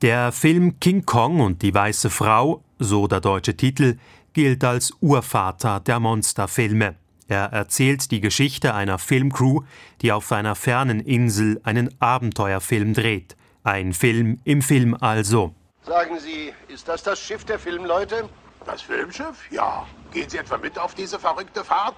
Der Film King Kong und die weiße Frau, so der deutsche Titel, gilt als Urvater der Monsterfilme. Er erzählt die Geschichte einer Filmcrew, die auf einer fernen Insel einen Abenteuerfilm dreht. Ein Film im Film also. Sagen Sie, ist das das Schiff der Filmleute? Das Filmschiff? Ja. Gehen Sie etwa mit auf diese verrückte Fahrt?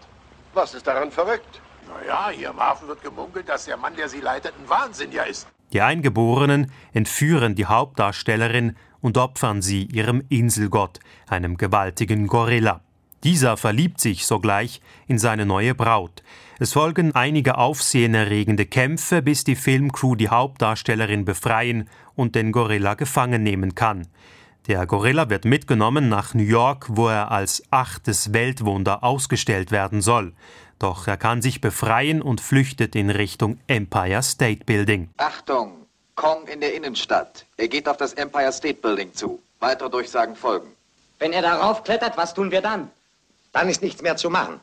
Was ist daran verrückt? Naja, hier im Hafen wird gemunkelt, dass der Mann, der Sie leitet, ein Wahnsinniger ist. Die Eingeborenen entführen die Hauptdarstellerin und opfern sie ihrem Inselgott, einem gewaltigen Gorilla. Dieser verliebt sich sogleich in seine neue Braut. Es folgen einige aufsehenerregende Kämpfe, bis die Filmcrew die Hauptdarstellerin befreien und den Gorilla gefangen nehmen kann. Der Gorilla wird mitgenommen nach New York, wo er als achtes Weltwunder ausgestellt werden soll. Doch er kann sich befreien und flüchtet in Richtung Empire State Building. Achtung! Kong in der Innenstadt. Er geht auf das Empire State Building zu. Weitere Durchsagen folgen. Wenn er darauf klettert, was tun wir dann? Dann ist nichts mehr zu machen.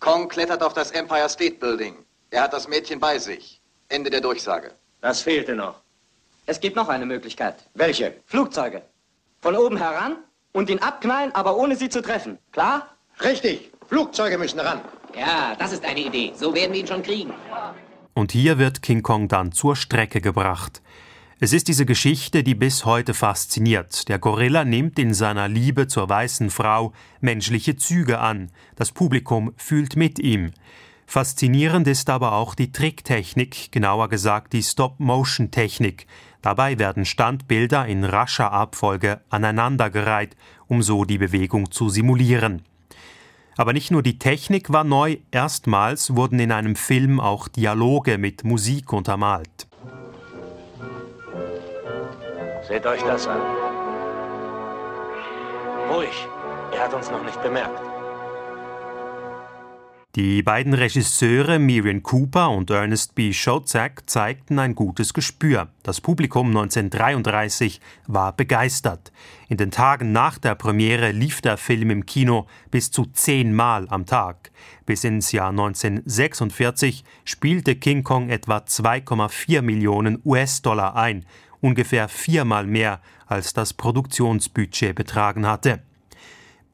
Kong klettert auf das Empire State Building. Er hat das Mädchen bei sich. Ende der Durchsage. Das fehlte noch. Es gibt noch eine Möglichkeit. Welche? Flugzeuge. Von oben heran und ihn abknallen, aber ohne sie zu treffen. Klar? Richtig. Flugzeuge müssen ran. Ja, das ist eine Idee. So werden wir ihn schon kriegen. Und hier wird King Kong dann zur Strecke gebracht. Es ist diese Geschichte, die bis heute fasziniert. Der Gorilla nimmt in seiner Liebe zur weißen Frau menschliche Züge an. Das Publikum fühlt mit ihm. Faszinierend ist aber auch die Tricktechnik, genauer gesagt die Stop-Motion-Technik. Dabei werden Standbilder in rascher Abfolge aneinandergereiht, um so die Bewegung zu simulieren. Aber nicht nur die Technik war neu, erstmals wurden in einem Film auch Dialoge mit Musik untermalt. Seht euch das an. Ruhig, er hat uns noch nicht bemerkt. Die beiden Regisseure Miriam Cooper und Ernest B. Schotzak zeigten ein gutes Gespür. Das Publikum 1933 war begeistert. In den Tagen nach der Premiere lief der Film im Kino bis zu zehnmal am Tag. Bis ins Jahr 1946 spielte King Kong etwa 2,4 Millionen US-Dollar ein, ungefähr viermal mehr als das Produktionsbudget betragen hatte.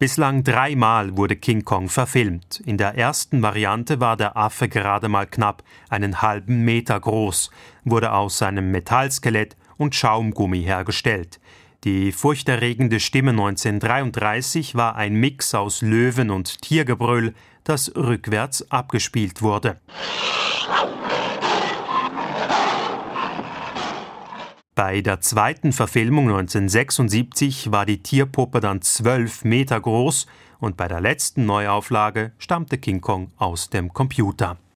Bislang dreimal wurde King Kong verfilmt. In der ersten Variante war der Affe gerade mal knapp einen halben Meter groß, wurde aus seinem Metallskelett und Schaumgummi hergestellt. Die furchterregende Stimme 1933 war ein Mix aus Löwen und Tiergebrüll, das rückwärts abgespielt wurde. Bei der zweiten Verfilmung 1976 war die Tierpuppe dann zwölf Meter groß und bei der letzten Neuauflage stammte King Kong aus dem Computer.